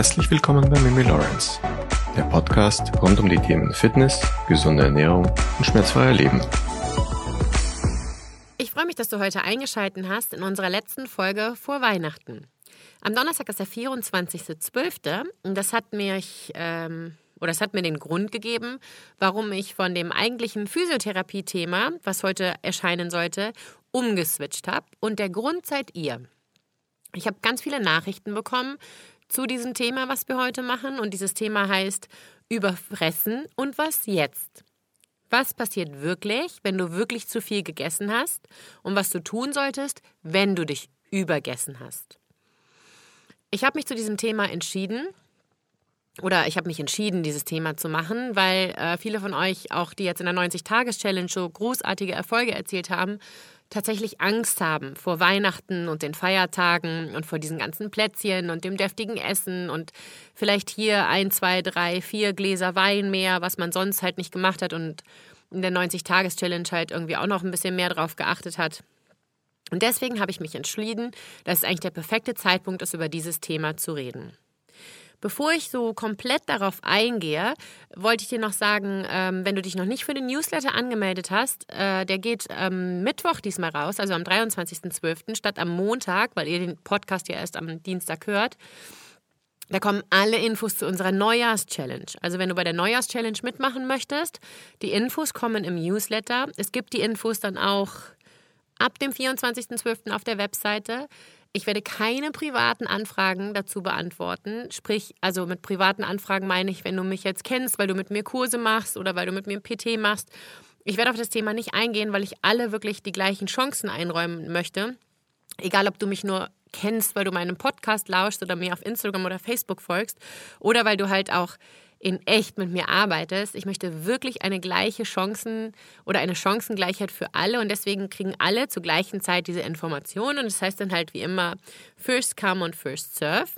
Herzlich willkommen bei Mimi Lawrence, der Podcast rund um die Themen Fitness, gesunde Ernährung und schmerzfreier Leben. Ich freue mich, dass du heute eingeschaltet hast in unserer letzten Folge vor Weihnachten. Am Donnerstag ist der 24.12. und das hat mich ähm, oder es hat mir den Grund gegeben, warum ich von dem eigentlichen Physiotherapie-Thema, was heute erscheinen sollte, umgeswitcht habe. Und der Grund seid ihr. Ich habe ganz viele Nachrichten bekommen zu diesem Thema, was wir heute machen. Und dieses Thema heißt Überfressen und was jetzt? Was passiert wirklich, wenn du wirklich zu viel gegessen hast? Und was du tun solltest, wenn du dich übergessen hast? Ich habe mich zu diesem Thema entschieden, oder ich habe mich entschieden, dieses Thema zu machen, weil äh, viele von euch, auch die jetzt in der 90-Tages-Challenge so großartige Erfolge erzielt haben, tatsächlich Angst haben vor Weihnachten und den Feiertagen und vor diesen ganzen Plätzchen und dem deftigen Essen und vielleicht hier ein, zwei, drei, vier Gläser Wein mehr, was man sonst halt nicht gemacht hat und in der 90-Tages-Challenge halt irgendwie auch noch ein bisschen mehr drauf geachtet hat. Und deswegen habe ich mich entschieden, dass es eigentlich der perfekte Zeitpunkt ist, über dieses Thema zu reden. Bevor ich so komplett darauf eingehe, wollte ich dir noch sagen, ähm, wenn du dich noch nicht für den Newsletter angemeldet hast, äh, der geht ähm, Mittwoch diesmal raus, also am 23.12. statt am Montag, weil ihr den Podcast ja erst am Dienstag hört. Da kommen alle Infos zu unserer Neujahrs-Challenge. Also wenn du bei der Neujahrs-Challenge mitmachen möchtest, die Infos kommen im Newsletter. Es gibt die Infos dann auch ab dem 24.12. auf der Webseite. Ich werde keine privaten Anfragen dazu beantworten. Sprich, also mit privaten Anfragen meine ich, wenn du mich jetzt kennst, weil du mit mir Kurse machst oder weil du mit mir PT machst. Ich werde auf das Thema nicht eingehen, weil ich alle wirklich die gleichen Chancen einräumen möchte. Egal, ob du mich nur kennst, weil du meinen Podcast lauschst oder mir auf Instagram oder Facebook folgst oder weil du halt auch in echt mit mir arbeitest. Ich möchte wirklich eine gleiche Chancen oder eine Chancengleichheit für alle und deswegen kriegen alle zur gleichen Zeit diese Informationen und das heißt dann halt wie immer First Come und First Serve.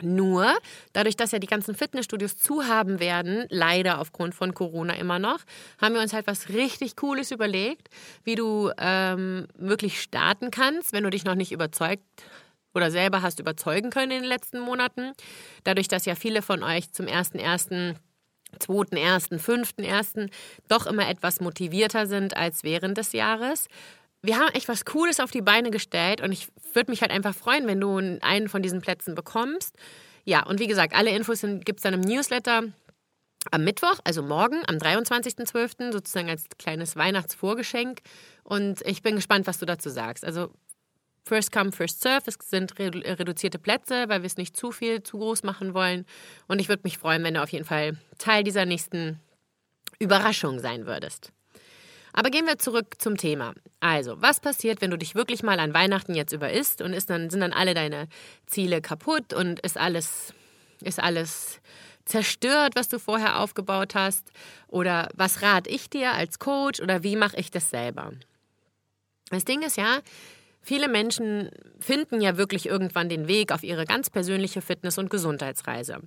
Nur, dadurch, dass ja die ganzen Fitnessstudios zu haben werden, leider aufgrund von Corona immer noch, haben wir uns halt was richtig Cooles überlegt, wie du ähm, wirklich starten kannst, wenn du dich noch nicht überzeugt oder selber hast überzeugen können in den letzten Monaten. Dadurch, dass ja viele von euch zum 1.1., 2.1., 5.1. doch immer etwas motivierter sind als während des Jahres. Wir haben echt was Cooles auf die Beine gestellt und ich würde mich halt einfach freuen, wenn du einen von diesen Plätzen bekommst. Ja, und wie gesagt, alle Infos gibt es dann im Newsletter am Mittwoch, also morgen, am 23.12., sozusagen als kleines Weihnachtsvorgeschenk. Und ich bin gespannt, was du dazu sagst. Also First come, first serve. Es sind reduzierte Plätze, weil wir es nicht zu viel, zu groß machen wollen. Und ich würde mich freuen, wenn du auf jeden Fall Teil dieser nächsten Überraschung sein würdest. Aber gehen wir zurück zum Thema. Also, was passiert, wenn du dich wirklich mal an Weihnachten jetzt über isst und ist dann, sind dann alle deine Ziele kaputt und ist alles, ist alles zerstört, was du vorher aufgebaut hast? Oder was rate ich dir als Coach oder wie mache ich das selber? Das Ding ist ja, Viele Menschen finden ja wirklich irgendwann den Weg auf ihre ganz persönliche Fitness- und Gesundheitsreise.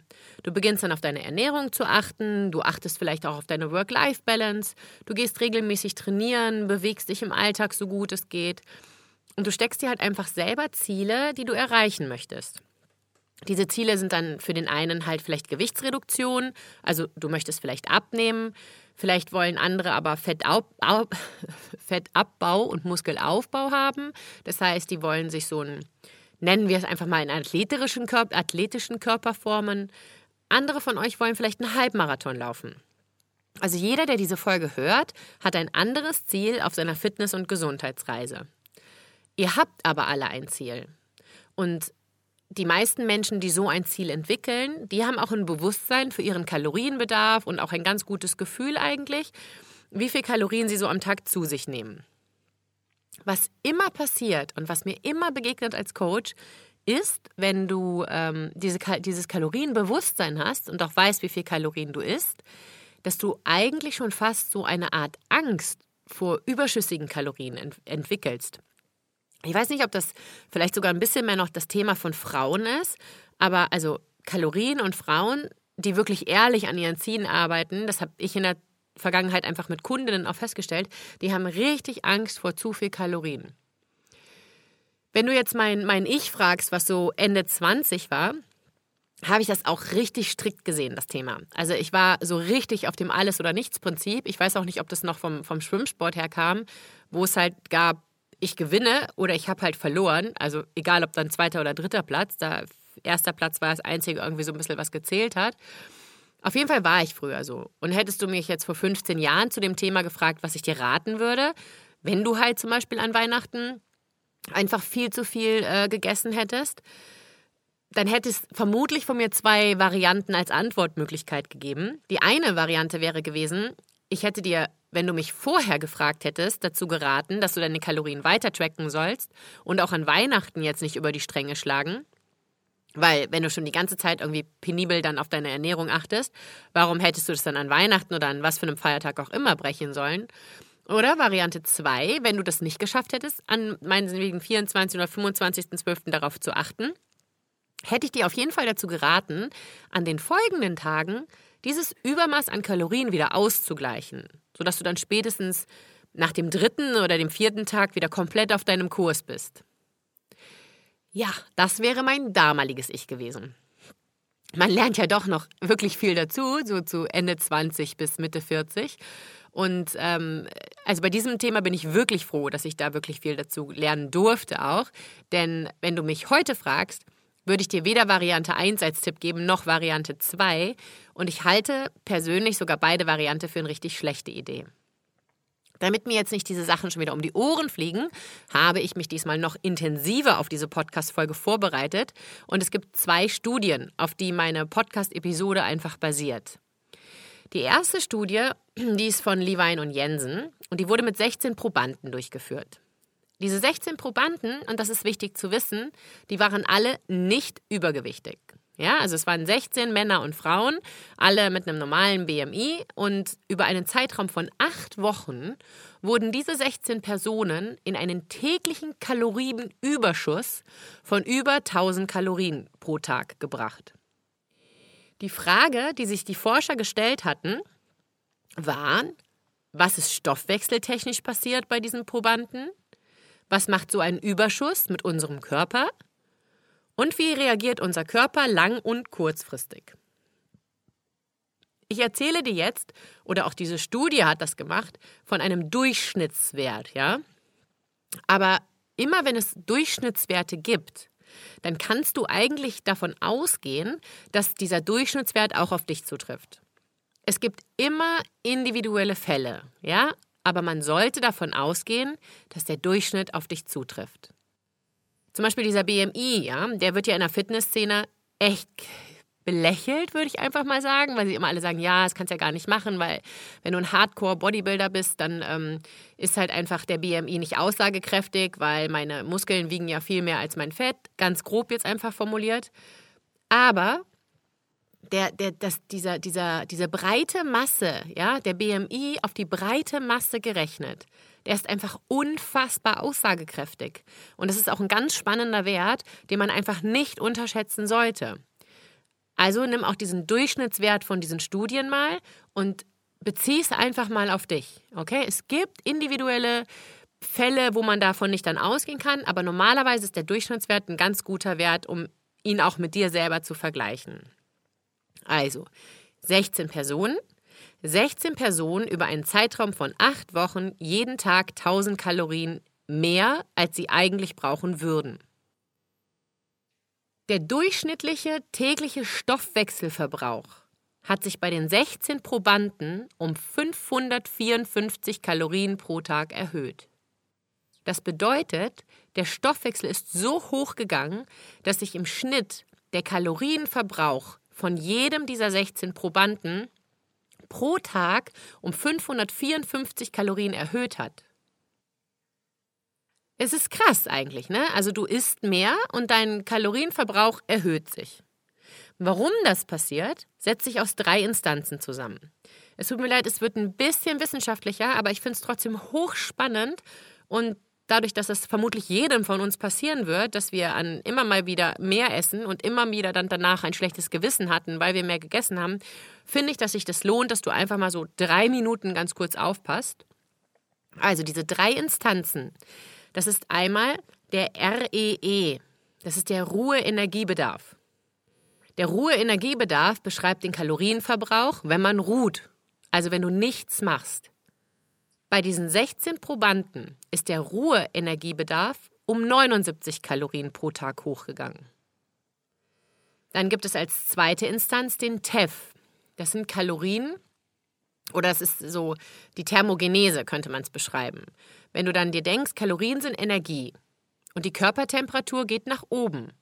Du beginnst dann auf deine Ernährung zu achten, du achtest vielleicht auch auf deine Work-Life-Balance, du gehst regelmäßig trainieren, bewegst dich im Alltag so gut es geht und du steckst dir halt einfach selber Ziele, die du erreichen möchtest. Diese Ziele sind dann für den einen halt vielleicht Gewichtsreduktion, also du möchtest vielleicht abnehmen, Vielleicht wollen andere aber Fettabbau und Muskelaufbau haben. Das heißt, die wollen sich so einen, nennen wir es einfach mal, einen athletischen Körper, athletischen Körper formen. Andere von euch wollen vielleicht einen Halbmarathon laufen. Also jeder, der diese Folge hört, hat ein anderes Ziel auf seiner Fitness- und Gesundheitsreise. Ihr habt aber alle ein Ziel. Und die meisten Menschen, die so ein Ziel entwickeln, die haben auch ein Bewusstsein für ihren Kalorienbedarf und auch ein ganz gutes Gefühl eigentlich, wie viel Kalorien sie so am Tag zu sich nehmen. Was immer passiert und was mir immer begegnet als Coach, ist, wenn du ähm, diese, dieses Kalorienbewusstsein hast und auch weißt, wie viel Kalorien du isst, dass du eigentlich schon fast so eine Art Angst vor überschüssigen Kalorien ent entwickelst. Ich weiß nicht, ob das vielleicht sogar ein bisschen mehr noch das Thema von Frauen ist, aber also Kalorien und Frauen, die wirklich ehrlich an ihren Zielen arbeiten, das habe ich in der Vergangenheit einfach mit Kundinnen auch festgestellt, die haben richtig Angst vor zu viel Kalorien. Wenn du jetzt mein, mein Ich fragst, was so Ende 20 war, habe ich das auch richtig strikt gesehen, das Thema. Also ich war so richtig auf dem Alles- oder Nichts-Prinzip. Ich weiß auch nicht, ob das noch vom, vom Schwimmsport her kam, wo es halt gab, ich gewinne oder ich habe halt verloren. Also egal, ob dann zweiter oder dritter Platz. Da erster Platz war das Einzige irgendwie so ein bisschen, was gezählt hat. Auf jeden Fall war ich früher so. Und hättest du mich jetzt vor 15 Jahren zu dem Thema gefragt, was ich dir raten würde, wenn du halt zum Beispiel an Weihnachten einfach viel zu viel äh, gegessen hättest, dann hätte es vermutlich von mir zwei Varianten als Antwortmöglichkeit gegeben. Die eine Variante wäre gewesen, ich hätte dir, wenn du mich vorher gefragt hättest, dazu geraten, dass du deine Kalorien weiter tracken sollst und auch an Weihnachten jetzt nicht über die Stränge schlagen. Weil, wenn du schon die ganze Zeit irgendwie penibel dann auf deine Ernährung achtest, warum hättest du das dann an Weihnachten oder an was für einem Feiertag auch immer brechen sollen? Oder Variante 2, wenn du das nicht geschafft hättest, an meinetwegen 24. oder 25.12. darauf zu achten, hätte ich dir auf jeden Fall dazu geraten, an den folgenden Tagen dieses Übermaß an Kalorien wieder auszugleichen, sodass du dann spätestens nach dem dritten oder dem vierten Tag wieder komplett auf deinem Kurs bist. Ja, das wäre mein damaliges Ich gewesen. Man lernt ja doch noch wirklich viel dazu, so zu Ende 20 bis Mitte 40. Und ähm, also bei diesem Thema bin ich wirklich froh, dass ich da wirklich viel dazu lernen durfte auch. Denn wenn du mich heute fragst, würde ich dir weder Variante 1 als Tipp geben, noch Variante 2. Und ich halte persönlich sogar beide Variante für eine richtig schlechte Idee. Damit mir jetzt nicht diese Sachen schon wieder um die Ohren fliegen, habe ich mich diesmal noch intensiver auf diese Podcast-Folge vorbereitet. Und es gibt zwei Studien, auf die meine Podcast-Episode einfach basiert. Die erste Studie, die ist von Levine und Jensen und die wurde mit 16 Probanden durchgeführt. Diese 16 Probanden, und das ist wichtig zu wissen, die waren alle nicht übergewichtig. Ja, also es waren 16 Männer und Frauen, alle mit einem normalen BMI und über einen Zeitraum von acht Wochen wurden diese 16 Personen in einen täglichen Kalorienüberschuss von über 1000 Kalorien pro Tag gebracht. Die Frage, die sich die Forscher gestellt hatten, war, was ist stoffwechseltechnisch passiert bei diesen Probanden? Was macht so ein Überschuss mit unserem Körper? Und wie reagiert unser Körper lang- und kurzfristig? Ich erzähle dir jetzt, oder auch diese Studie hat das gemacht, von einem Durchschnittswert, ja? Aber immer wenn es Durchschnittswerte gibt, dann kannst du eigentlich davon ausgehen, dass dieser Durchschnittswert auch auf dich zutrifft. Es gibt immer individuelle Fälle, ja? Aber man sollte davon ausgehen, dass der Durchschnitt auf dich zutrifft. Zum Beispiel dieser BMI, ja, der wird ja in der Fitnessszene echt belächelt, würde ich einfach mal sagen, weil sie immer alle sagen, ja, das kannst du ja gar nicht machen, weil wenn du ein Hardcore-Bodybuilder bist, dann ähm, ist halt einfach der BMI nicht aussagekräftig, weil meine Muskeln wiegen ja viel mehr als mein Fett, ganz grob jetzt einfach formuliert. Aber der, der, das, dieser, dieser, diese breite Masse, ja, der BMI auf die breite Masse gerechnet, der ist einfach unfassbar aussagekräftig. Und das ist auch ein ganz spannender Wert, den man einfach nicht unterschätzen sollte. Also nimm auch diesen Durchschnittswert von diesen Studien mal und bezieh es einfach mal auf dich. Okay? Es gibt individuelle Fälle, wo man davon nicht dann ausgehen kann, aber normalerweise ist der Durchschnittswert ein ganz guter Wert, um ihn auch mit dir selber zu vergleichen. Also 16 Personen. 16 Personen über einen Zeitraum von acht Wochen jeden Tag 1000 Kalorien mehr, als sie eigentlich brauchen würden. Der durchschnittliche tägliche Stoffwechselverbrauch hat sich bei den 16 Probanden um 554 Kalorien pro Tag erhöht. Das bedeutet, der Stoffwechsel ist so hoch gegangen, dass sich im Schnitt der Kalorienverbrauch von jedem dieser 16 Probanden pro Tag um 554 Kalorien erhöht hat. Es ist krass eigentlich, ne? Also du isst mehr und dein Kalorienverbrauch erhöht sich. Warum das passiert, setzt sich aus drei Instanzen zusammen. Es tut mir leid, es wird ein bisschen wissenschaftlicher, aber ich finde es trotzdem hochspannend und dadurch, dass es vermutlich jedem von uns passieren wird, dass wir an immer mal wieder mehr essen und immer wieder dann danach ein schlechtes Gewissen hatten, weil wir mehr gegessen haben, finde ich, dass sich das lohnt, dass du einfach mal so drei Minuten ganz kurz aufpasst. Also diese drei Instanzen, das ist einmal der REE, e. das ist der Ruheenergiebedarf. Der Ruheenergiebedarf beschreibt den Kalorienverbrauch, wenn man ruht, also wenn du nichts machst. Bei diesen 16 Probanden ist der Ruheenergiebedarf um 79 Kalorien pro Tag hochgegangen. Dann gibt es als zweite Instanz den TEF. Das sind Kalorien oder es ist so die Thermogenese, könnte man es beschreiben. Wenn du dann dir denkst, Kalorien sind Energie und die Körpertemperatur geht nach oben.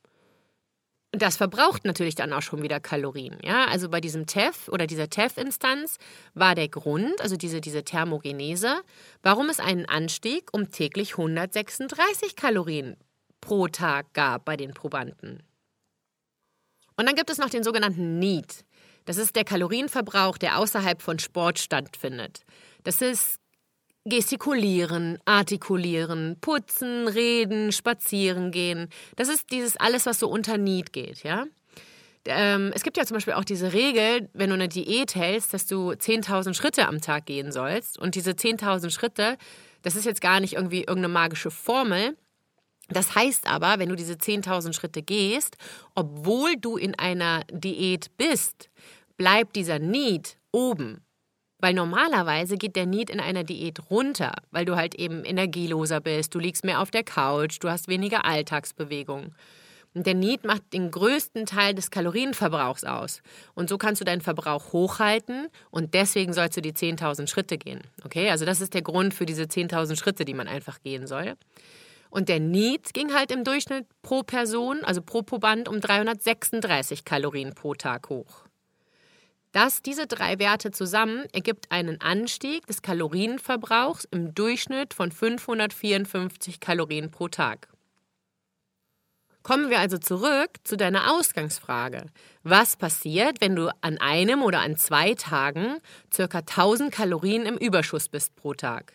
Das verbraucht natürlich dann auch schon wieder Kalorien. Ja? Also bei diesem TEF oder dieser TEF-Instanz war der Grund, also diese, diese Thermogenese, warum es einen Anstieg um täglich 136 Kalorien pro Tag gab bei den Probanden. Und dann gibt es noch den sogenannten Need. Das ist der Kalorienverbrauch, der außerhalb von Sport stattfindet. Das ist gestikulieren, artikulieren, putzen, reden, spazieren gehen. Das ist dieses alles, was so unter Need geht, ja. Ähm, es gibt ja zum Beispiel auch diese Regel, wenn du eine Diät hältst, dass du 10.000 Schritte am Tag gehen sollst. Und diese 10.000 Schritte, das ist jetzt gar nicht irgendwie irgendeine magische Formel, das heißt aber, wenn du diese 10.000 Schritte gehst, obwohl du in einer Diät bist, bleibt dieser Need oben. Weil normalerweise geht der Need in einer Diät runter, weil du halt eben energieloser bist, du liegst mehr auf der Couch, du hast weniger Alltagsbewegung. Und der Need macht den größten Teil des Kalorienverbrauchs aus. Und so kannst du deinen Verbrauch hochhalten und deswegen sollst du die 10.000 Schritte gehen. Okay, also das ist der Grund für diese 10.000 Schritte, die man einfach gehen soll. Und der Need ging halt im Durchschnitt pro Person, also pro Proband, um 336 Kalorien pro Tag hoch. Das, diese drei Werte zusammen ergibt einen Anstieg des Kalorienverbrauchs im Durchschnitt von 554 Kalorien pro Tag. Kommen wir also zurück zu deiner Ausgangsfrage. Was passiert, wenn du an einem oder an zwei Tagen ca. 1000 Kalorien im Überschuss bist pro Tag?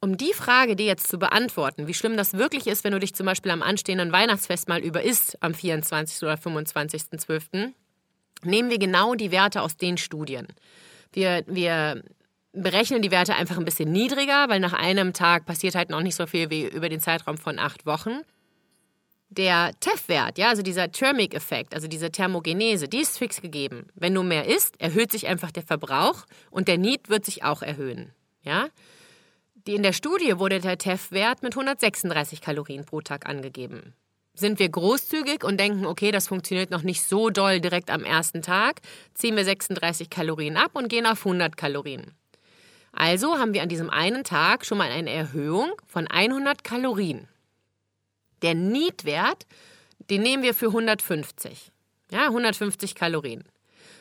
Um die Frage dir jetzt zu beantworten, wie schlimm das wirklich ist, wenn du dich zum Beispiel am anstehenden Weihnachtsfest mal überisst, am 24. oder 25.12., nehmen wir genau die Werte aus den Studien. Wir, wir berechnen die Werte einfach ein bisschen niedriger, weil nach einem Tag passiert halt noch nicht so viel wie über den Zeitraum von acht Wochen. Der TEF-Wert, ja, also dieser Thermic-Effekt, also diese Thermogenese, die ist fix gegeben. Wenn du mehr isst, erhöht sich einfach der Verbrauch und der Need wird sich auch erhöhen. Ja? Die in der Studie wurde der TEF-Wert mit 136 Kalorien pro Tag angegeben. Sind wir großzügig und denken, okay, das funktioniert noch nicht so doll direkt am ersten Tag, ziehen wir 36 Kalorien ab und gehen auf 100 Kalorien. Also haben wir an diesem einen Tag schon mal eine Erhöhung von 100 Kalorien. Der Need-Wert, den nehmen wir für 150. Ja, 150 Kalorien.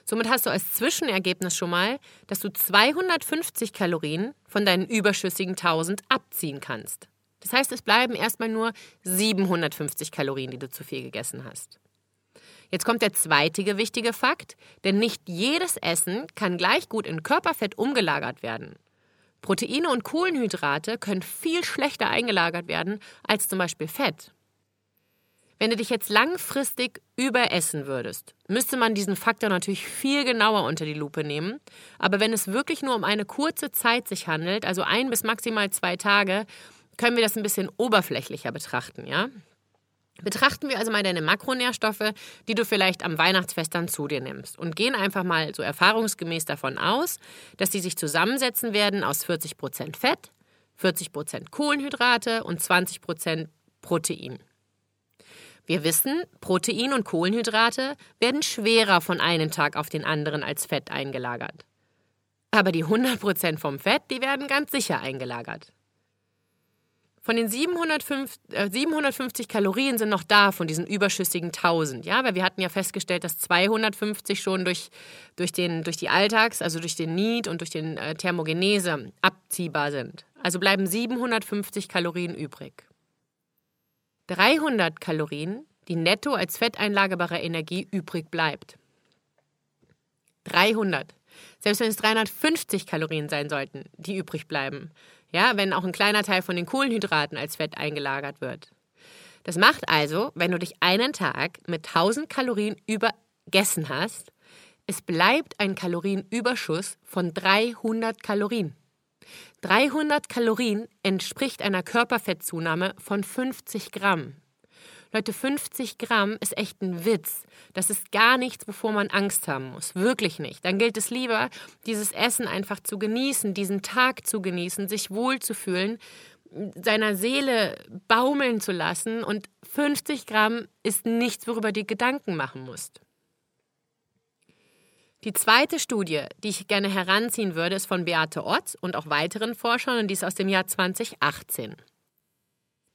Somit hast du als Zwischenergebnis schon mal, dass du 250 Kalorien von deinen überschüssigen 1000 abziehen kannst. Das heißt, es bleiben erstmal nur 750 Kalorien, die du zu viel gegessen hast. Jetzt kommt der zweite wichtige Fakt, denn nicht jedes Essen kann gleich gut in Körperfett umgelagert werden. Proteine und Kohlenhydrate können viel schlechter eingelagert werden als zum Beispiel Fett. Wenn du dich jetzt langfristig überessen würdest, müsste man diesen Faktor natürlich viel genauer unter die Lupe nehmen. Aber wenn es wirklich nur um eine kurze Zeit sich handelt, also ein bis maximal zwei Tage, können wir das ein bisschen oberflächlicher betrachten, ja? Betrachten wir also mal deine Makronährstoffe, die du vielleicht am Weihnachtsfest dann zu dir nimmst und gehen einfach mal so erfahrungsgemäß davon aus, dass die sich zusammensetzen werden aus 40% Fett, 40% Kohlenhydrate und 20% Protein. Wir wissen, Protein und Kohlenhydrate werden schwerer von einem Tag auf den anderen als Fett eingelagert. Aber die 100% vom Fett, die werden ganz sicher eingelagert. Von den 705, äh, 750 Kalorien sind noch da von diesen überschüssigen 1000, ja, weil wir hatten ja festgestellt, dass 250 schon durch, durch, den, durch die Alltags-, also durch den Need und durch den äh, Thermogenese abziehbar sind. Also bleiben 750 Kalorien übrig. 300 Kalorien, die netto als fetteinlagerbare Energie übrig bleibt. 300. Selbst wenn es 350 Kalorien sein sollten, die übrig bleiben. Ja, wenn auch ein kleiner Teil von den Kohlenhydraten als Fett eingelagert wird. Das macht also, wenn du dich einen Tag mit 1000 Kalorien übergessen hast, es bleibt ein Kalorienüberschuss von 300 Kalorien. 300 Kalorien entspricht einer Körperfettzunahme von 50 Gramm. Leute, 50 Gramm ist echt ein Witz. Das ist gar nichts, wovor man Angst haben muss. Wirklich nicht. Dann gilt es lieber, dieses Essen einfach zu genießen, diesen Tag zu genießen, sich wohlzufühlen, seiner Seele baumeln zu lassen. Und 50 Gramm ist nichts, worüber du Gedanken machen musst. Die zweite Studie, die ich gerne heranziehen würde, ist von Beate Ott und auch weiteren Forschern und die ist aus dem Jahr 2018.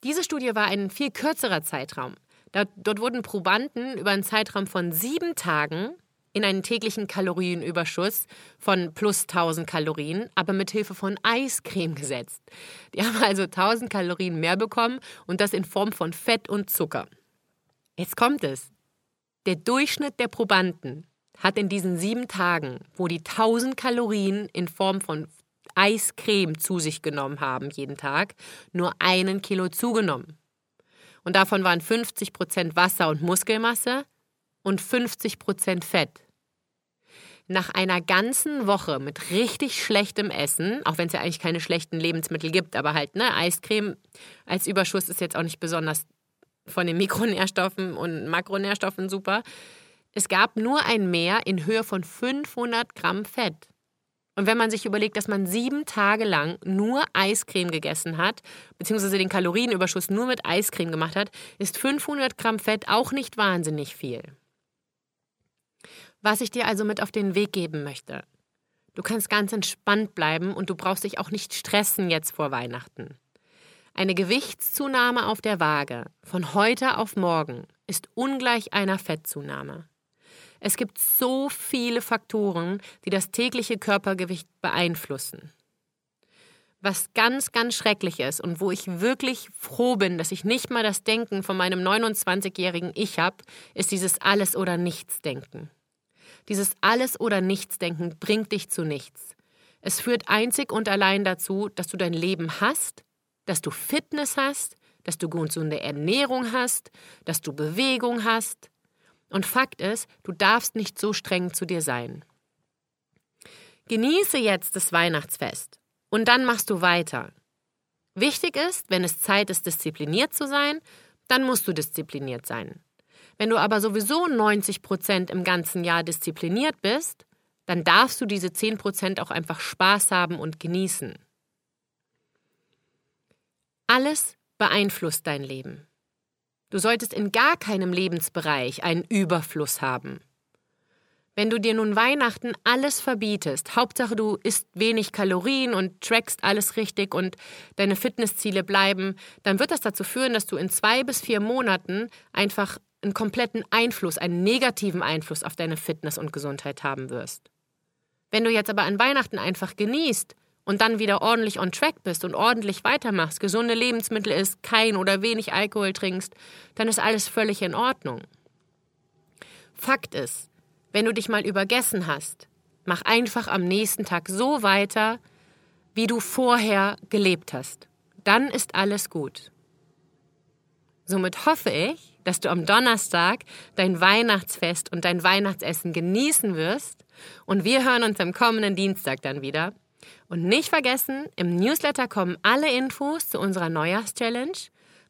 Diese Studie war ein viel kürzerer Zeitraum. Dort wurden Probanden über einen Zeitraum von sieben Tagen in einen täglichen Kalorienüberschuss von plus 1000 Kalorien, aber mit Hilfe von Eiscreme gesetzt. Die haben also 1000 Kalorien mehr bekommen und das in Form von Fett und Zucker. Jetzt kommt es. Der Durchschnitt der Probanden hat in diesen sieben Tagen, wo die 1000 Kalorien in Form von Eiscreme zu sich genommen haben jeden Tag, nur einen Kilo zugenommen. Und davon waren 50 Prozent Wasser und Muskelmasse und 50 Prozent Fett. Nach einer ganzen Woche mit richtig schlechtem Essen, auch wenn es ja eigentlich keine schlechten Lebensmittel gibt, aber halt, ne, Eiscreme als Überschuss ist jetzt auch nicht besonders von den Mikronährstoffen und Makronährstoffen super. Es gab nur ein Mehr in Höhe von 500 Gramm Fett. Und wenn man sich überlegt, dass man sieben Tage lang nur Eiscreme gegessen hat, beziehungsweise den Kalorienüberschuss nur mit Eiscreme gemacht hat, ist 500 Gramm Fett auch nicht wahnsinnig viel. Was ich dir also mit auf den Weg geben möchte. Du kannst ganz entspannt bleiben und du brauchst dich auch nicht stressen jetzt vor Weihnachten. Eine Gewichtszunahme auf der Waage von heute auf morgen ist ungleich einer Fettzunahme. Es gibt so viele Faktoren, die das tägliche Körpergewicht beeinflussen. Was ganz, ganz schrecklich ist und wo ich wirklich froh bin, dass ich nicht mal das Denken von meinem 29-jährigen Ich habe, ist dieses Alles- oder Nichts-Denken. Dieses Alles- oder Nichts-Denken bringt dich zu nichts. Es führt einzig und allein dazu, dass du dein Leben hast, dass du Fitness hast, dass du gesunde Ernährung hast, dass du Bewegung hast, und Fakt ist, du darfst nicht so streng zu dir sein. Genieße jetzt das Weihnachtsfest und dann machst du weiter. Wichtig ist, wenn es Zeit ist, diszipliniert zu sein, dann musst du diszipliniert sein. Wenn du aber sowieso 90 Prozent im ganzen Jahr diszipliniert bist, dann darfst du diese 10 Prozent auch einfach Spaß haben und genießen. Alles beeinflusst dein Leben. Du solltest in gar keinem Lebensbereich einen Überfluss haben. Wenn du dir nun Weihnachten alles verbietest, Hauptsache du isst wenig Kalorien und trackst alles richtig und deine Fitnessziele bleiben, dann wird das dazu führen, dass du in zwei bis vier Monaten einfach einen kompletten Einfluss, einen negativen Einfluss auf deine Fitness und Gesundheit haben wirst. Wenn du jetzt aber an Weihnachten einfach genießt und dann wieder ordentlich on track bist und ordentlich weitermachst, gesunde Lebensmittel isst, kein oder wenig Alkohol trinkst, dann ist alles völlig in Ordnung. Fakt ist, wenn du dich mal übergessen hast, mach einfach am nächsten Tag so weiter, wie du vorher gelebt hast. Dann ist alles gut. Somit hoffe ich, dass du am Donnerstag dein Weihnachtsfest und dein Weihnachtsessen genießen wirst und wir hören uns am kommenden Dienstag dann wieder. Und nicht vergessen, im Newsletter kommen alle Infos zu unserer Neujahrschallenge.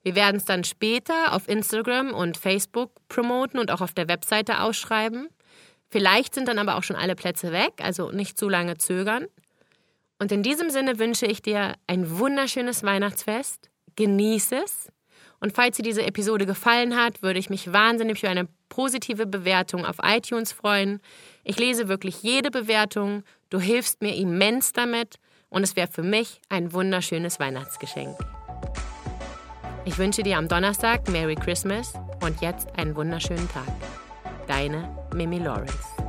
Wir werden es dann später auf Instagram und Facebook promoten und auch auf der Webseite ausschreiben. Vielleicht sind dann aber auch schon alle Plätze weg, also nicht zu lange zögern. Und in diesem Sinne wünsche ich dir ein wunderschönes Weihnachtsfest. Genieße es. Und falls dir diese Episode gefallen hat, würde ich mich wahnsinnig für eine positive Bewertung auf iTunes freuen. Ich lese wirklich jede Bewertung. Du hilfst mir immens damit und es wäre für mich ein wunderschönes Weihnachtsgeschenk. Ich wünsche dir am Donnerstag Merry Christmas und jetzt einen wunderschönen Tag. Deine Mimi Lawrence.